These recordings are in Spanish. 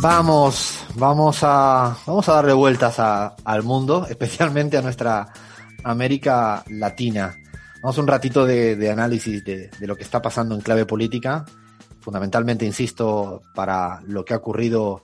Vamos, vamos a, vamos a darle vueltas a- al mundo, especialmente a nuestra América Latina. Vamos un ratito de, análisis de, de lo que está pasando en clave política, fundamentalmente, insisto, para lo que ha ocurrido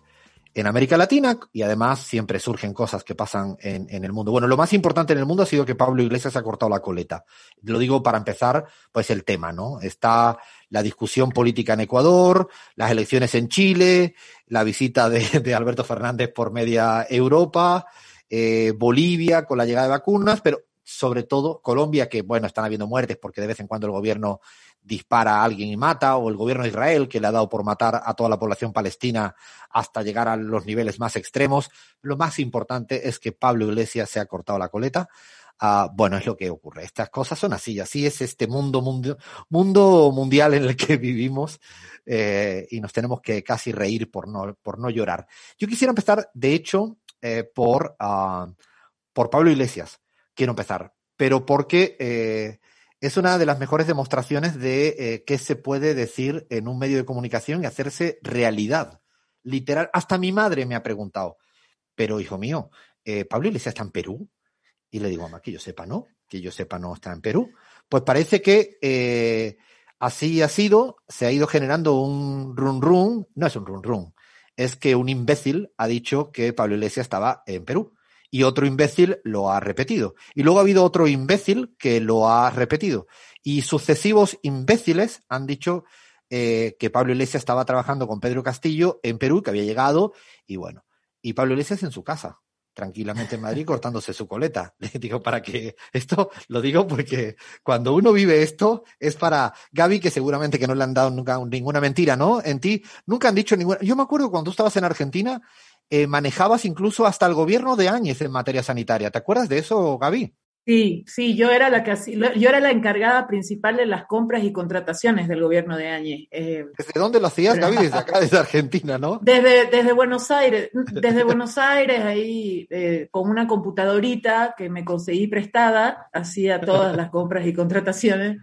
en América Latina y además siempre surgen cosas que pasan en, en el mundo. Bueno, lo más importante en el mundo ha sido que Pablo Iglesias ha cortado la coleta. Lo digo para empezar, pues el tema, ¿no? Está la discusión política en Ecuador, las elecciones en Chile, la visita de, Alberto Fernández por media Europa, eh, Bolivia con la llegada de vacunas, pero sobre todo Colombia, que bueno, están habiendo muertes porque de vez en cuando el gobierno dispara a alguien y mata, o el gobierno de Israel, que le ha dado por matar a toda la población palestina hasta llegar a los niveles más extremos. Lo más importante es que Pablo Iglesias se ha cortado la coleta. Bueno, es lo que ocurre. Estas cosas son así, así es este mundo, mundo, mundo mundial en el que vivimos eh, y nos tenemos que casi reír por no, por no llorar. Yo quisiera empezar, de hecho, eh, por, ah, por Pablo Iglesias. Quiero empezar, pero porque eh, es una de las mejores demostraciones de qué se puede decir en un medio de comunicación y hacerse realidad. Literal, hasta mi madre me ha preguntado, pero hijo mío, ¿Pablo Iglesias está en Perú? Y le digo, que yo sepa, no, que yo sepa, no está en Perú. Pues parece que eh, así ha sido, se ha ido generando un run run, no es un run run, es que un imbécil ha dicho que Pablo Iglesias estaba en Perú y otro imbécil lo ha repetido. Y luego ha habido otro imbécil que lo ha repetido. Y sucesivos imbéciles han dicho eh, que Pablo Iglesias estaba trabajando con Pedro Castillo en Perú, que había llegado, y bueno, y Pablo Iglesias en su casa, tranquilamente en Madrid, cortándose su coleta. Le digo, para que esto lo digo porque cuando uno vive esto es para Gaby, que seguramente que no le han dado nunca ninguna mentira, ¿no? En ti nunca han dicho ninguna. Yo me acuerdo cuando tú estabas en Argentina, eh, manejabas incluso hasta el gobierno de Áñez en materia sanitaria. ¿Te acuerdas de eso, Gaby? Sí, sí, yo era la yo era la encargada principal de las compras y contrataciones del gobierno de Áñez. Eh, ¿Desde dónde lo hacías, Gaby? Desde acá, desde Argentina, ¿no? desde, desde Buenos Aires, desde Buenos Aires, ahí eh, con una computadorita que me conseguí prestada, hacía todas las compras y contrataciones.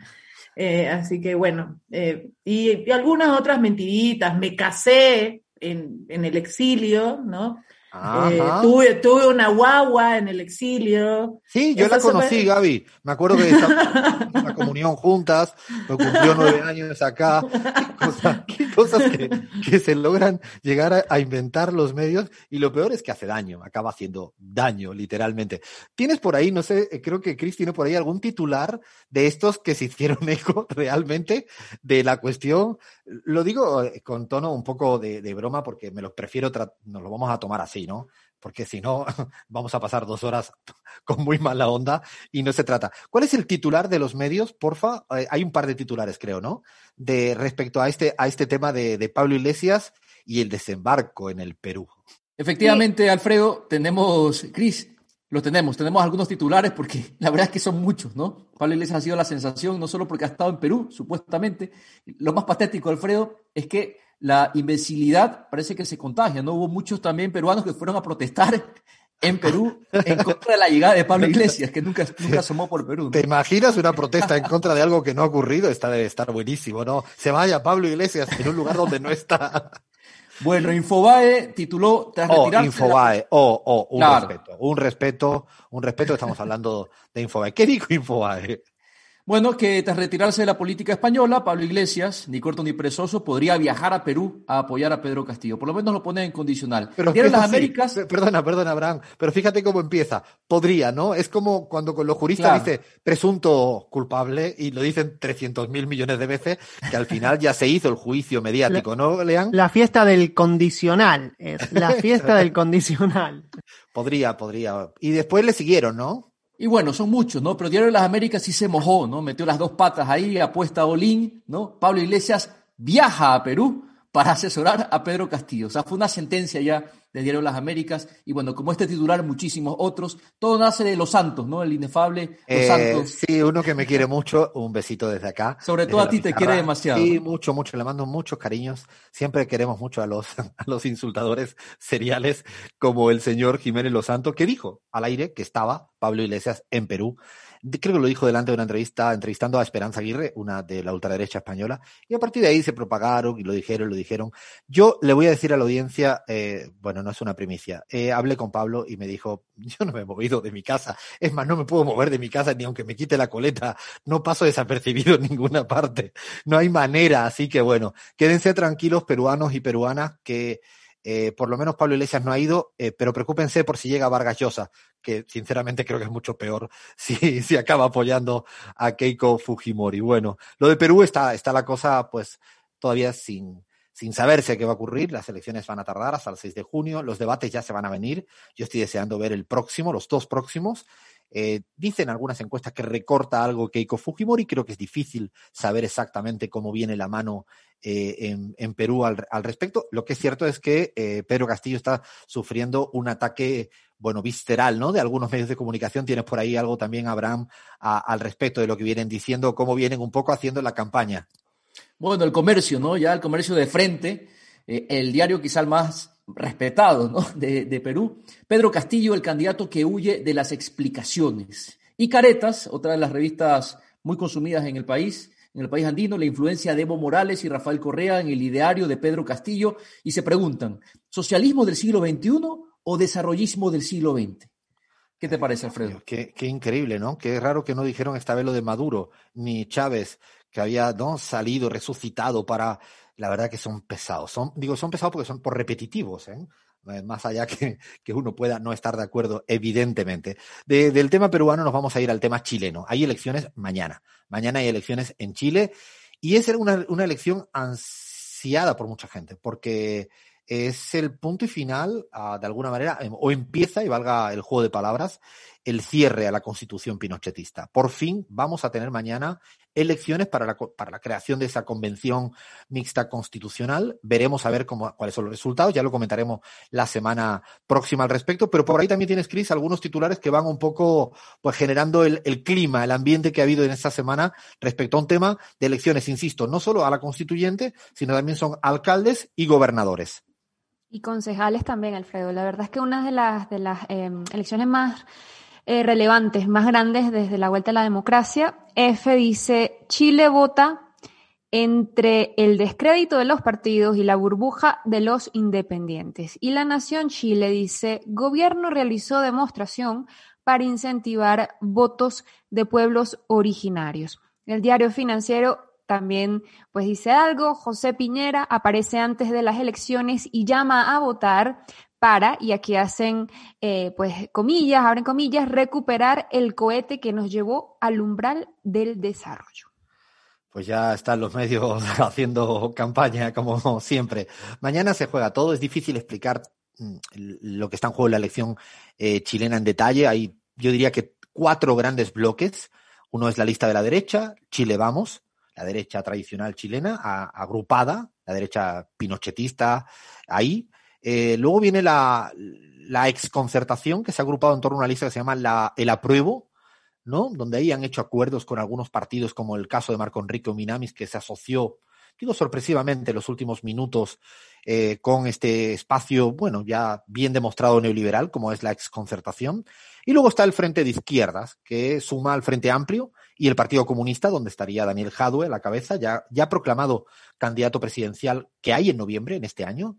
Eh, así que bueno, y, y algunas otras mentiritas. Me casé en, en el exilio, ¿no? Eh, tuve, tuve una guagua en el exilio. Sí, yo la conocí, Gaby. Me acuerdo que estábamos en una comunión juntas, cumplió nueve años acá. Qué, cosa- qué cosas que, que se logran llegar a, a inventar los medios y lo peor es que hace daño, acaba haciendo daño, literalmente. Tienes por ahí, no sé, eh, creo que Cris tiene por ahí algún titular de estos que se hicieron eco realmente de la cuestión. Lo digo eh, con tono un poco de, de broma porque me lo prefiero, nos lo vamos a tomar así, ¿no? Porque si no, vamos a pasar dos horas con muy mala onda y no se trata. ¿Cuál es el titular de los medios, porfa? Eh, hay un par de titulares, creo, ¿no? De respecto a este, a este tema de, Pablo Iglesias y el desembarco en el Perú. Efectivamente, Alfredo, tenemos, Cris, lo tenemos, tenemos algunos titulares porque la verdad es que son muchos, ¿no? Pablo Iglesias ha sido la sensación, no solo porque ha estado en Perú, supuestamente. Lo más patético, Alfredo, es que la imbecilidad parece que se contagia, ¿no? Hubo muchos también peruanos que fueron a protestar en Perú en contra de la llegada de Pablo Iglesias, que nunca, nunca asomó por Perú. ¿no? ¿Te imaginas una protesta en contra de algo que no ha ocurrido? Esta debe estar buenísimo, ¿no? Se vaya Pablo Iglesias en un lugar donde no está. Bueno, Infobae tituló tras Oh, la- Infobae. Oh, oh, un Claro. respeto. Un respeto, un respeto. Estamos hablando de Infobae. ¿Qué dijo Infobae? Bueno, que tras retirarse de la política española, Pablo Iglesias, ni corto ni perezoso, podría viajar a Perú a apoyar a Pedro Castillo. Por lo menos lo pone en condicional. Pero empieza Las. Américas, Pe- Perdona, perdona, Abraham. Pero fíjate cómo empieza. Podría, ¿no? Es como cuando con los juristas Claro. dice presunto culpable y lo dicen 300 mil millones de veces, que al final ya se hizo el juicio mediático, ¿no, Lean? La fiesta del condicional. Es la fiesta del condicional. Podría, podría. Y después le siguieron, ¿no? Y bueno, son muchos, ¿no? Pero Diario de las Américas sí se mojó, ¿no? Metió las dos patas ahí, apuesta a Olín, ¿no? Pablo Iglesias viaja a Perú para asesorar a Pedro Castillo. O sea, fue una sentencia ya de Diario de las Américas. Y bueno, como este titular, muchísimos otros. Todo nace de Los Santos, ¿no? El inefable Los Eh, Santos. sí, uno que me quiere mucho, un besito desde acá. Sobre desde todo a ti te quiere demasiado. Sí, mucho, mucho. Le mando muchos cariños. Siempre queremos mucho a los, a los insultadores seriales como el señor Jiménez Los Santos, que dijo al aire que estaba Pablo Iglesias en Perú. Creo que lo dijo delante de una entrevista, entrevistando a Esperanza Aguirre, una de la ultraderecha española, y a partir de ahí se propagaron y lo dijeron, lo dijeron. Yo le voy a decir a la audiencia, eh, bueno, no es una primicia, eh, hablé con Pablo y me dijo, yo no me he movido de mi casa, es más, no me puedo mover de mi casa ni aunque me quite la coleta, no paso desapercibido en ninguna parte, no hay manera, así que bueno, quédense tranquilos peruanos y peruanas que eh, por lo menos Pablo Iglesias no ha ido, eh, pero preocúpense por si llega Vargas Llosa, que sinceramente creo que es mucho peor si, si acaba apoyando a Keiko Fujimori. Bueno, lo de Perú está, está la cosa pues todavía sin, sin saberse qué va a ocurrir. Las elecciones van a tardar hasta el 6 de junio. Los debates ya se van a venir. Yo estoy deseando ver el próximo, los dos próximos. Eh, dicen algunas encuestas que recorta algo Keiko Fujimori. Creo que es difícil saber exactamente cómo viene la mano eh, en, Perú al, respecto. Lo que es cierto es que eh, Pedro Castillo está sufriendo un ataque, bueno, visceral, ¿no? De algunos medios de comunicación. Tienes por ahí algo también, Abraham, al respecto de lo que vienen diciendo, cómo vienen un poco haciendo la campaña. Bueno, el comercio, ¿no? Ya el comercio de frente, el diario quizá el más respetado ¿no? de, Perú, Pedro Castillo, el candidato que huye de las explicaciones. Y Caretas, otra de las revistas muy consumidas en el país, en el país andino, la influencia de Evo Morales y Rafael Correa en el ideario de Pedro Castillo, y se preguntan, ¿socialismo del siglo XXI o desarrollismo del siglo XX? ¿Qué te parece, Alfredo? Qué, qué, increíble, ¿no? Qué raro que no dijeron esta vez lo de Maduro, ni Chávez, que había ¿no? salido, resucitado para la verdad que son pesados. Son, digo, son pesados porque son por repetitivos, ¿eh? más allá que, que, uno pueda no estar de acuerdo, evidentemente. del tema peruano nos vamos a ir al tema chileno. Hay elecciones mañana. Mañana hay elecciones en Chile y es una, una elección ansiada por mucha gente porque es el punto y final, ah, de alguna manera, em, o empieza, y valga el juego de palabras, el cierre a la constitución pinochetista. Por fin vamos a tener mañana elecciones para la, para la creación de esa convención mixta constitucional. Veremos a ver cómo, cuáles son los resultados. Ya lo comentaremos la semana próxima al respecto. Pero por ahí también tienes, Cris, algunos titulares que van un poco pues, generando el, el clima, el ambiente que ha habido en esta semana respecto a un tema de elecciones, insisto, no solo a la constituyente, sino también son alcaldes y gobernadores. Y concejales también, Alfredo. La verdad es que una de las, de las em, elecciones más eh, relevantes, más grandes desde la vuelta a la democracia, F dice, Chile vota entre el descrédito de los partidos y la burbuja de los independientes. Y la Nación Chile dice, gobierno realizó demostración para incentivar votos de pueblos originarios. El diario financiero también pues dice algo, José Piñera aparece antes de las elecciones y llama a votar para, y aquí hacen eh, pues comillas, abren comillas, recuperar el cohete que nos llevó al umbral del desarrollo. Pues ya están los medios haciendo campaña, como siempre. Mañana se juega todo, es difícil explicar mm, lo que está en juego en la elección eh, chilena en detalle. Hay, yo diría que cuatro grandes bloques. Uno es la lista de la derecha, Chile Vamos, la derecha tradicional chilena, agrupada, la derecha pinochetista, ahí. Eh, luego viene la, exconcertación, que se ha agrupado en torno a una lista que se llama la, el apruebo, ¿no? Donde ahí han hecho acuerdos con algunos partidos, como el caso de Marco Enrique Minamis, que se asoció, digo sorpresivamente, en los últimos minutos eh, con este espacio, bueno, ya bien demostrado neoliberal, como es la exconcertación. Y luego está el Frente de Izquierdas, que suma al Frente Amplio, y el Partido Comunista, donde estaría Daniel Jadue a la cabeza, ya, ya proclamado candidato presidencial que hay en noviembre, en este año,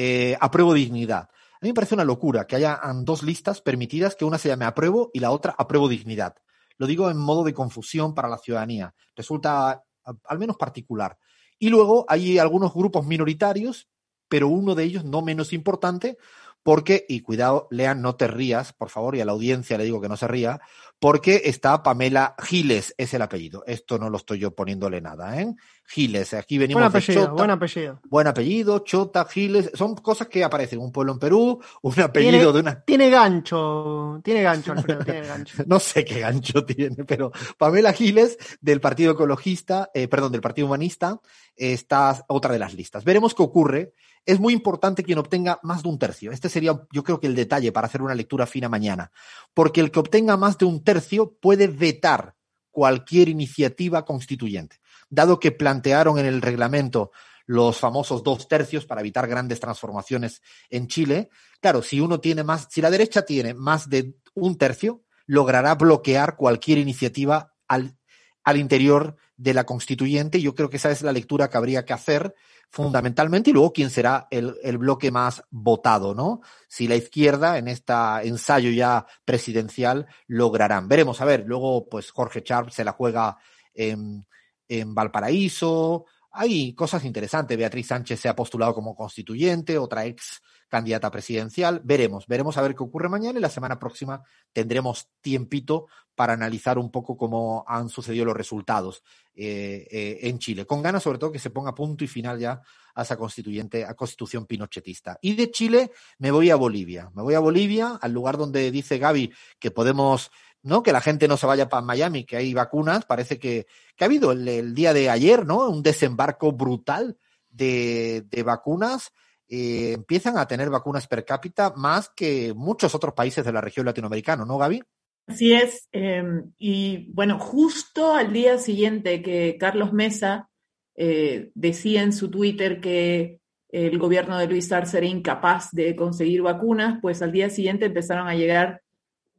eh, apruebo dignidad. A mí me parece una locura que haya dos listas permitidas, que una se llame apruebo y la otra apruebo dignidad. Lo digo en modo de confusión para la ciudadanía. Resulta al menos particular. Y luego hay algunos grupos minoritarios, pero uno de ellos no menos importante, porque, y cuidado, Lean, no te rías, por favor, y a la audiencia le digo que no se ría, porque está Pamela Giles, es el apellido. Esto no lo estoy yo poniéndole nada, ¿eh? Giles, aquí venimos buen apellido, Chota, buen apellido. Buen apellido, Chota, Giles, son cosas que aparecen. Un pueblo en Perú, un apellido de una. Tiene gancho, tiene gancho, Alfredo, tiene gancho. no sé qué gancho tiene, pero Pamela Giles, del Partido Ecologista, eh, perdón, del Partido Humanista, está otra de las listas. Veremos qué ocurre es muy importante quien obtenga más de un tercio. Este sería, yo creo que el detalle para hacer una lectura fina mañana. Porque el que obtenga más de un tercio puede vetar cualquier iniciativa constituyente. Dado que plantearon en el reglamento los famosos dos tercios para evitar grandes transformaciones en Chile, claro, si uno tiene más, si la derecha tiene más de un tercio, logrará bloquear cualquier iniciativa al, al interior de la constituyente. Yo creo que esa es la lectura que habría que hacer fundamentalmente y luego quién será el, el bloque más votado, ¿no? Si la izquierda en este ensayo ya presidencial lograrán. Veremos, a ver, luego pues Jorge Charp se la juega en, en Valparaíso, hay cosas interesantes. Beatriz Sánchez se ha postulado como constituyente, otra ex candidata presidencial. Veremos, veremos a ver qué ocurre mañana y la semana próxima tendremos tiempito para analizar un poco cómo han sucedido los resultados eh, eh, en Chile. Con ganas, sobre todo, que se ponga punto y final ya a esa constituyente, a constitución pinochetista. Y de Chile me voy a Bolivia. Me voy a Bolivia, al lugar donde dice Gaby que podemos ¿no? Que la gente no se vaya para Miami, que hay vacunas. Parece que, que ha habido el, el, día de ayer, ¿no? Un desembarco brutal de, de vacunas eh, empiezan a tener vacunas per cápita más que muchos otros países de la región latinoamericana, ¿no, Gaby? Así es. Eh, y bueno, justo al día siguiente que Carlos Mesa eh, decía en su Twitter que el gobierno de Luis Arce era incapaz de conseguir vacunas, pues al día siguiente empezaron a llegar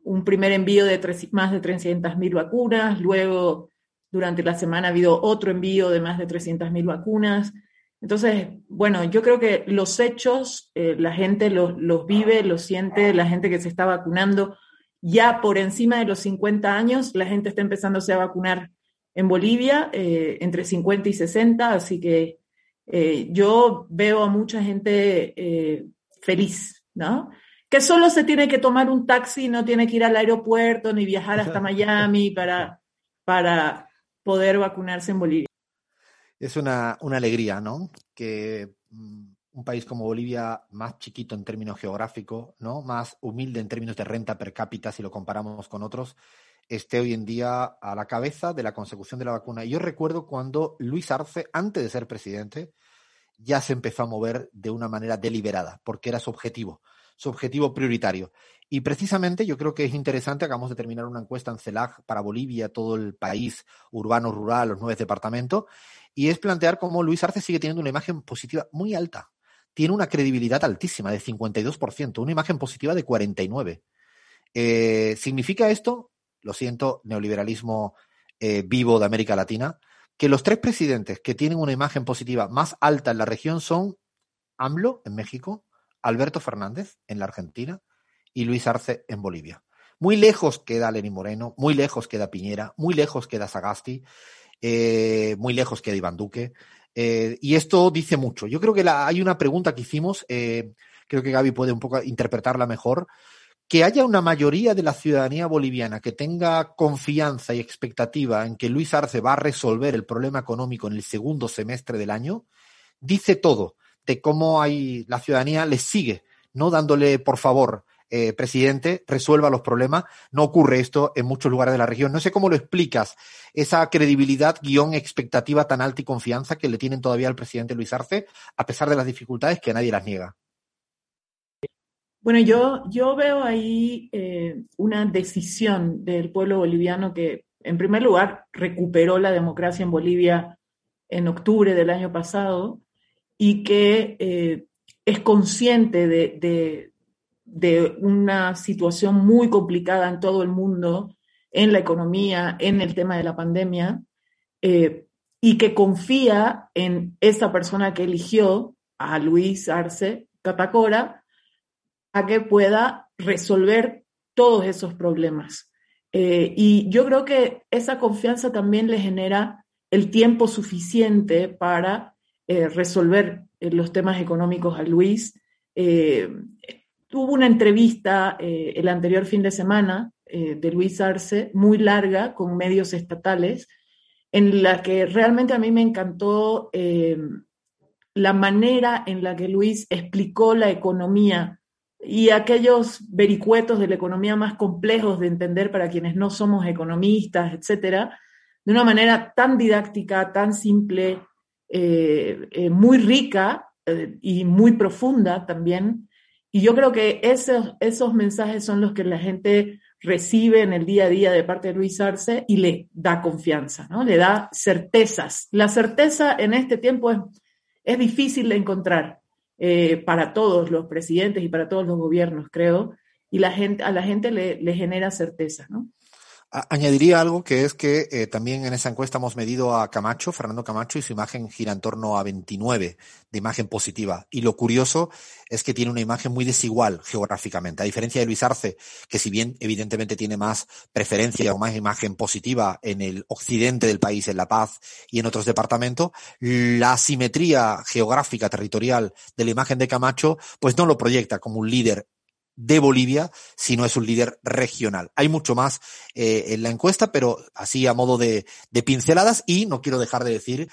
un primer envío de tres, más de 300.000 vacunas, luego durante la semana ha habido otro envío de más de 300.000 vacunas. Entonces, bueno, yo creo que los hechos, eh, la gente los, los, vive, los siente, la gente que se está vacunando, ya por encima de los 50 años, la gente está empezándose a vacunar en Bolivia, eh, entre 50 y 60, así que eh, yo veo a mucha gente feliz, ¿no? Que solo se tiene que tomar un taxi, no tiene que ir al aeropuerto ni viajar hasta Miami para, para poder vacunarse en Bolivia es una, una alegría, ¿no? Que mm, un país como Bolivia, más chiquito en términos geográficos, ¿no? Más humilde en términos de renta per cápita si lo comparamos con otros, esté hoy en día a la cabeza de la consecución de la vacuna. Y yo recuerdo cuando Luis Arce, antes de ser presidente, ya se empezó a mover de una manera deliberada, porque era su objetivo, su objetivo prioritario. Y precisamente yo creo que es interesante, acabamos de terminar una encuesta en CELAC para Bolivia, todo el país, urbano, rural, los nueve departamentos, y es plantear cómo Luis Arce sigue teniendo una imagen positiva muy alta. Tiene una credibilidad altísima de 52%, una imagen positiva de 49%. Eh, ¿Significa esto? Lo siento, neoliberalismo eh, vivo de América Latina, que los tres presidentes que tienen una imagen positiva más alta en la región son AMLO en México, Alberto Fernández en la Argentina y Luis Arce en Bolivia. Muy lejos queda Lenín Moreno, muy lejos queda Piñera, muy lejos queda Sagasti eh, muy lejos queda Iván Duque. Eh, y esto dice mucho. Yo creo que la, hay una pregunta que hicimos, eh, creo que Gaby puede un poco interpretarla mejor, que haya una mayoría de la ciudadanía boliviana que tenga confianza y expectativa en que Luis Arce va a resolver el problema económico en el segundo semestre del año, dice todo de cómo hay la ciudadanía le sigue, no dándole por favor eh, presidente, resuelva los problemas. No ocurre esto en muchos lugares de la región. No sé cómo lo explicas, esa credibilidad, guion, expectativa tan alta y confianza que le tienen todavía al presidente Luis Arce, a pesar de las dificultades que nadie las niega. Bueno, yo, yo veo ahí eh, una decisión del pueblo boliviano que, en primer lugar, recuperó la democracia en Bolivia en octubre del año pasado y que eh, es consciente de, de una situación muy complicada en todo el mundo, en la economía, en el tema de la pandemia, eh, y que confía en esa persona que eligió, a Luis Arce Catacora, a que pueda resolver todos esos problemas. Eh, y yo creo que esa confianza también le genera el tiempo suficiente para eh, resolver los temas económicos a Luis. Tuvo una entrevista eh, el anterior fin de semana eh, de Luis Arce, muy larga, con medios estatales, en la que realmente a mí me encantó eh, la manera en la que Luis explicó la economía y aquellos vericuetos de la economía más complejos de entender para quienes no somos economistas, etcétera, de una manera tan didáctica, tan simple, muy rica y muy profunda también, y yo creo que esos, esos mensajes son los que la gente recibe en el día a día de parte de Luis Arce y le da confianza, ¿no? Le da certezas. La certeza en este tiempo es, es difícil de encontrar eh, para todos los presidentes y para todos los gobiernos, creo. y la gente, a la gente le, le genera certeza, ¿no? Añadiría algo que es que eh, también en esa encuesta hemos medido a Camacho, Fernando Camacho, y su imagen gira en torno a 29 de imagen positiva. Y lo curioso es que tiene una imagen muy desigual geográficamente. A diferencia de Luis Arce, que si bien evidentemente tiene más preferencia o más imagen positiva en el occidente del país, en La Paz y en otros departamentos, la simetría geográfica territorial de la imagen de Camacho, pues no lo proyecta como un líder de Bolivia, si no es un líder regional. Hay mucho más eh, en la encuesta, pero así a modo de, de pinceladas y no quiero dejar de decir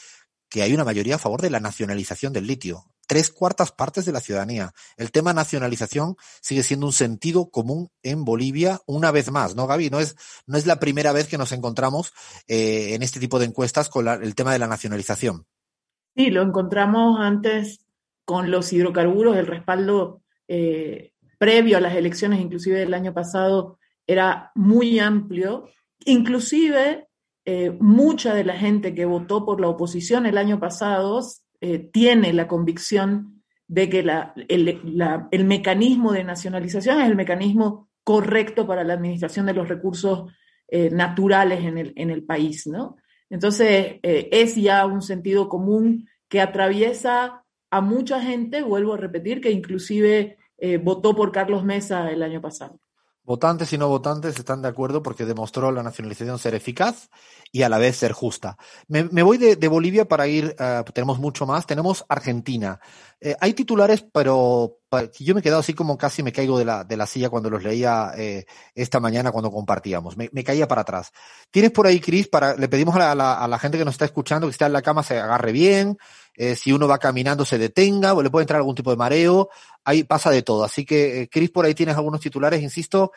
que hay una mayoría a favor de la nacionalización del litio. Tres cuartas partes de la ciudadanía. El tema nacionalización sigue siendo un sentido común en Bolivia una vez más, ¿no, Gaby? No es, no es la primera vez que nos encontramos eh, en este tipo de encuestas con el tema de la nacionalización. Sí, lo encontramos antes con los hidrocarburos, el respaldo eh, previo a las elecciones, inclusive del año pasado, era muy amplio. Inclusive, eh, mucha de la gente que votó por la oposición el año pasado eh, tiene la convicción de que el, mecanismo de nacionalización es el mecanismo correcto para la administración de los recursos eh, naturales en el, en el, país, ¿no? Entonces, es ya un sentido común que atraviesa a mucha gente, vuelvo a repetir, que inclusive eh, votó por Carlos Mesa el año pasado. Votantes y no votantes están de acuerdo porque demostró la nacionalización ser eficaz y a la vez ser justa. Me, voy de, Bolivia para ir, uh, tenemos mucho más, tenemos Argentina. Eh, hay titulares, pero yo me he quedado así como casi me caigo de la, de la silla cuando los leía esta mañana cuando compartíamos. Me, caía para atrás. Tienes por ahí, Cris, para, le pedimos a, la, a la, gente que nos está escuchando que está en la cama se agarre bien, eh, si uno va caminando se detenga, o le puede entrar algún tipo de mareo, ahí pasa de todo. Así que, eh, Cris, por ahí tienes algunos titulares, insisto,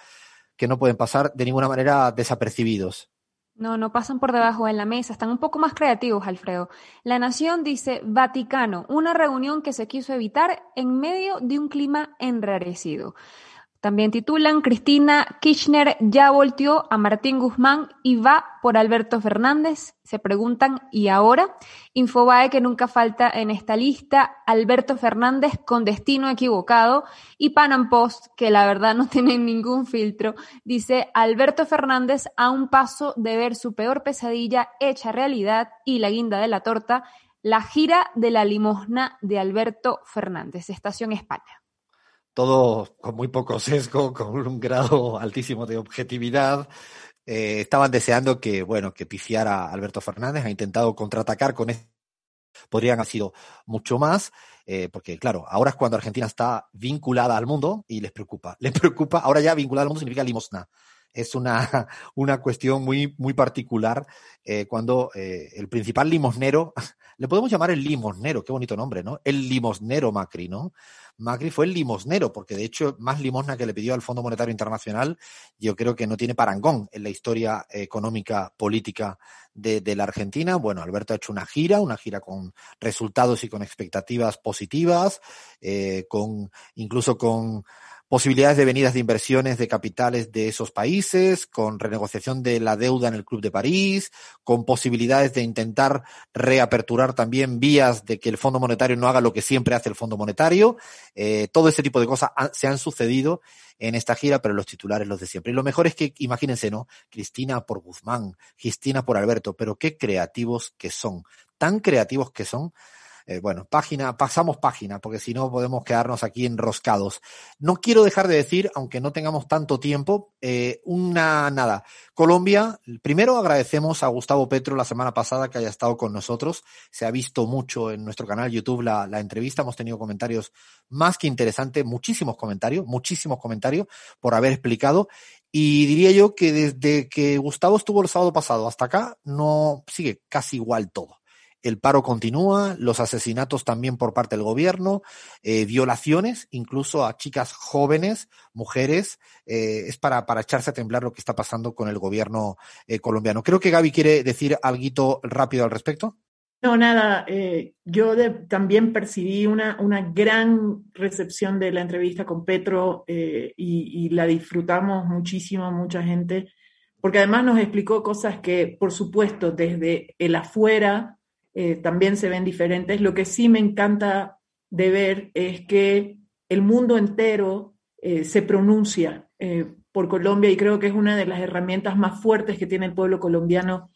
que no pueden pasar de ninguna manera desapercibidos. No, no pasan por debajo de la mesa, están un poco más creativos, Alfredo. La Nación dice Vaticano, una reunión que se quiso evitar en medio de un clima enrarecido. También titulan Cristina Kirchner ya volteó a Martín Guzmán y va por Alberto Fernández. Se preguntan, ¿y ahora? Infobae que nunca falta en esta lista, Alberto Fernández con destino equivocado y Panam Post, que la verdad no tiene ningún filtro, dice Alberto Fernández a un paso de ver su peor pesadilla hecha realidad y la guinda de la torta, la gira de la limosna de Alberto Fernández, Estación España todo con muy poco sesgo, con un grado altísimo de objetividad. Eh, estaban deseando que, bueno, que pifiara Alberto Fernández, ha intentado contraatacar con esto. Podrían haber sido mucho más, eh, porque claro, ahora es cuando Argentina está vinculada al mundo y les preocupa. Les preocupa, ahora ya vinculada al mundo significa limosna. Es una, una cuestión muy, muy particular eh, cuando eh, el principal limosnero, le podemos llamar el limosnero, qué bonito nombre, ¿no? El limosnero Macri, ¿no? Macri fue el limosnero, porque de hecho más limosna que le pidió al Fondo Monetario Internacional, yo creo que no tiene parangón en la historia económica política de, la Argentina. Bueno, Alberto ha hecho una gira, una gira con resultados y con expectativas positivas, eh, con incluso con posibilidades de venidas de inversiones de capitales de esos países, con renegociación de la deuda en el Club de París, con posibilidades de intentar reaperturar también vías de que el Fondo Monetario no haga lo que siempre hace el Fondo Monetario. Eh, todo ese tipo de cosas se han sucedido en esta gira, pero los titulares los de siempre. Y lo mejor es que, imagínense, ¿no? Cristina por Guzmán, Cristina por Alberto, pero qué creativos que son, tan creativos que son eh, bueno, página, pasamos página, porque si no podemos quedarnos aquí enroscados. No quiero dejar de decir, aunque no tengamos tanto tiempo, eh, una nada. Colombia, primero agradecemos a Gustavo Petro la semana pasada que haya estado con nosotros. Se ha visto mucho en nuestro canal YouTube la, la entrevista, hemos tenido comentarios más que interesantes, muchísimos comentarios, muchísimos comentarios por haber explicado. Y diría yo que desde que Gustavo estuvo el sábado pasado hasta acá, no sigue casi igual todo el paro continúa, los asesinatos también por parte del gobierno, eh, violaciones incluso a chicas jóvenes, mujeres, eh, es para, para echarse a temblar lo que está pasando con el gobierno eh, colombiano. Creo que Gaby quiere decir algo rápido al respecto. No, nada, yo también percibí una, una, gran recepción de la entrevista con Petro y la disfrutamos muchísimo, mucha gente, porque además nos explicó cosas que, por supuesto, desde el afuera, eh, también se ven diferentes. Lo que sí me encanta de ver es que el mundo entero eh, se pronuncia eh, por Colombia y creo que es una de las herramientas más fuertes que tiene el pueblo colombiano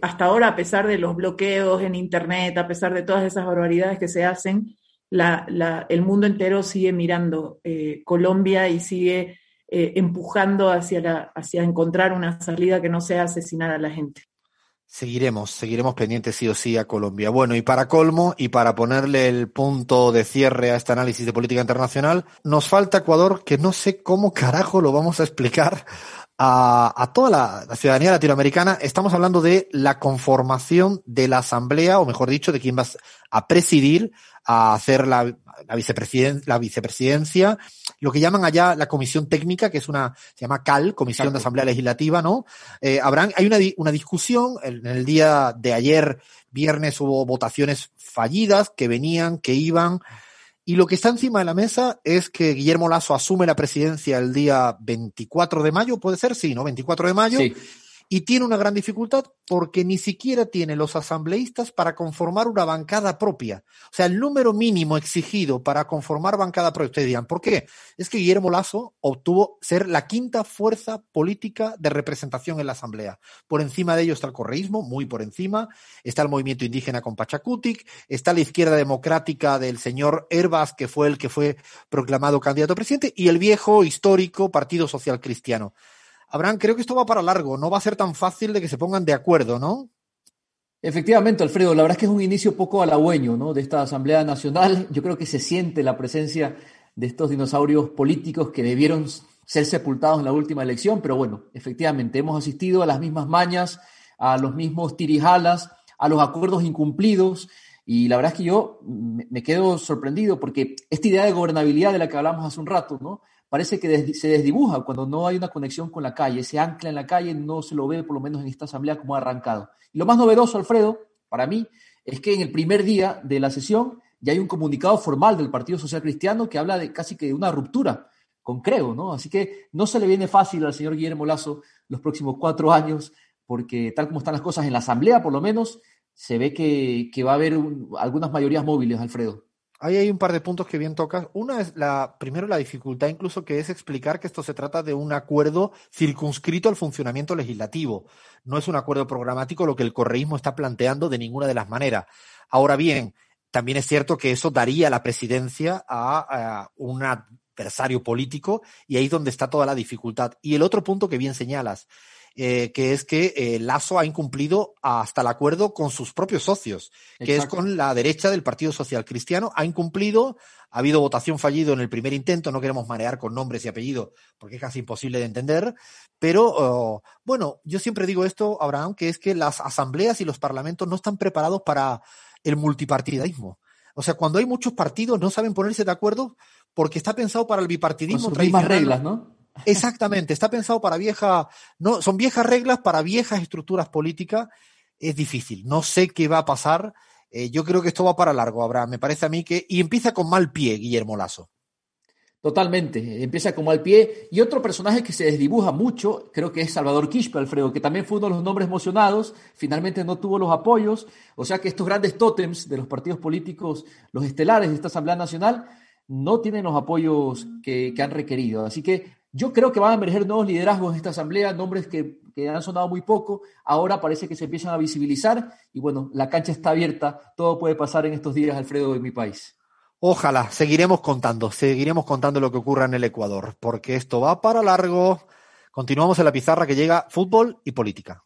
hasta ahora, a pesar de los bloqueos en Internet, a pesar de todas esas barbaridades que se hacen, el mundo entero sigue mirando Colombia y sigue empujando hacia, hacia encontrar una salida que no sea asesinar a la gente. Seguiremos, seguiremos pendientes sí o sí a Colombia. Bueno, y para colmo, y para ponerle el punto de cierre a este análisis de política internacional, nos falta Ecuador, que no sé cómo carajo lo vamos a explicar a, toda la, ciudadanía latinoamericana. Estamos hablando de la conformación de la asamblea, o mejor dicho, de quién va a presidir, a hacer la, la, la vicepresidencia, lo que llaman allá la comisión técnica, que es una, se llama CAL, Comisión de Asamblea Legislativa, ¿no? Eh, habrán, hay una, una discusión, en el día de ayer, viernes, hubo votaciones fallidas que venían, que iban, y lo que está encima de la mesa es que Guillermo Lazo asume la presidencia el día 24 de mayo, puede ser, sí, ¿no? 24 de mayo. Sí y tiene una gran dificultad porque ni siquiera tiene los asambleístas para conformar una bancada propia. O sea, el número mínimo exigido para conformar bancada propia. Ustedes dirán, ¿por qué? Es que Guillermo Lazo obtuvo ser la quinta fuerza política de representación en la asamblea. Por encima de ello está el correísmo, muy por encima, está el movimiento indígena con Pachacutic, está la izquierda democrática del señor Herbas, que fue el que fue proclamado candidato a presidente, y el viejo histórico Partido Social Cristiano. Abraham, creo que esto va para largo, no va a ser tan fácil de que se pongan de acuerdo, ¿no? Efectivamente, Alfredo, la verdad es que es un inicio poco halagüeño ¿no? de esta Asamblea Nacional. Yo creo que se siente la presencia de estos dinosaurios políticos que debieron ser sepultados en la última elección, pero bueno, efectivamente, hemos asistido a las mismas mañas, a los mismos tirijalas, a los acuerdos incumplidos, y la verdad es que yo me quedo sorprendido porque esta idea de gobernabilidad de la que hablamos hace un rato, ¿no? Parece que se desdibuja cuando no hay una conexión con la calle, se ancla en la calle, no se lo ve por lo menos en esta asamblea como ha arrancado. Y lo más novedoso, Alfredo, para mí, es que en el primer día de la sesión ya hay un comunicado formal del Partido Social Cristiano que habla de casi que de una ruptura con Creo, ¿no? Así que no se le viene fácil al señor Guillermo Lazo los próximos cuatro años, porque tal como están las cosas en la Asamblea, por lo menos, se ve que, va a haber algunas mayorías móviles, Alfredo. Ahí hay un par de puntos que bien tocas. Una es la, primero la dificultad incluso que es explicar que esto se trata de un acuerdo circunscrito al funcionamiento legislativo. No es un acuerdo programático lo que el correísmo está planteando de ninguna de las maneras. Ahora bien, también es cierto que eso daría la presidencia a, a un adversario político y ahí es donde está toda la dificultad. Y el otro punto que bien señalas, eh, que es que eh, Lazo ha incumplido hasta el acuerdo con sus propios socios, que es con la derecha del Partido Social Cristiano. Ha incumplido, ha habido votación fallido en el primer intento, no queremos marear con nombres y apellidos porque es casi imposible de entender, pero oh, bueno, yo siempre digo esto, Abraham, que es que las asambleas y los parlamentos no están preparados para el multipartidismo. O sea, cuando hay muchos partidos no saben ponerse de acuerdo porque está pensado para el bipartidismo. Con sus reglas, ¿no? Exactamente, está pensado para viejas, no, son viejas reglas para viejas estructuras políticas. Es difícil, no sé qué va a pasar. Eh, yo creo que esto va para largo, Abraham. Me parece a mí que. Y empieza con mal pie, Guillermo Lazo. Totalmente, empieza con mal pie. Y otro personaje que se desdibuja mucho, creo que es Salvador Quispe, Alfredo, que también fue uno de los nombres emocionados, finalmente no tuvo los apoyos. O sea que estos grandes tótems de los partidos políticos, los estelares de esta Asamblea Nacional, no tienen los apoyos que han requerido. Así que yo creo que van a emerger nuevos liderazgos en esta asamblea, nombres que, han sonado muy poco, ahora parece que se empiezan a visibilizar y bueno, la cancha está abierta, todo puede pasar en estos días, Alfredo, en mi país. Ojalá, seguiremos contando, seguiremos contando lo que ocurra en el Ecuador, porque esto va para largo. Continuamos en la pizarra que llega fútbol y política.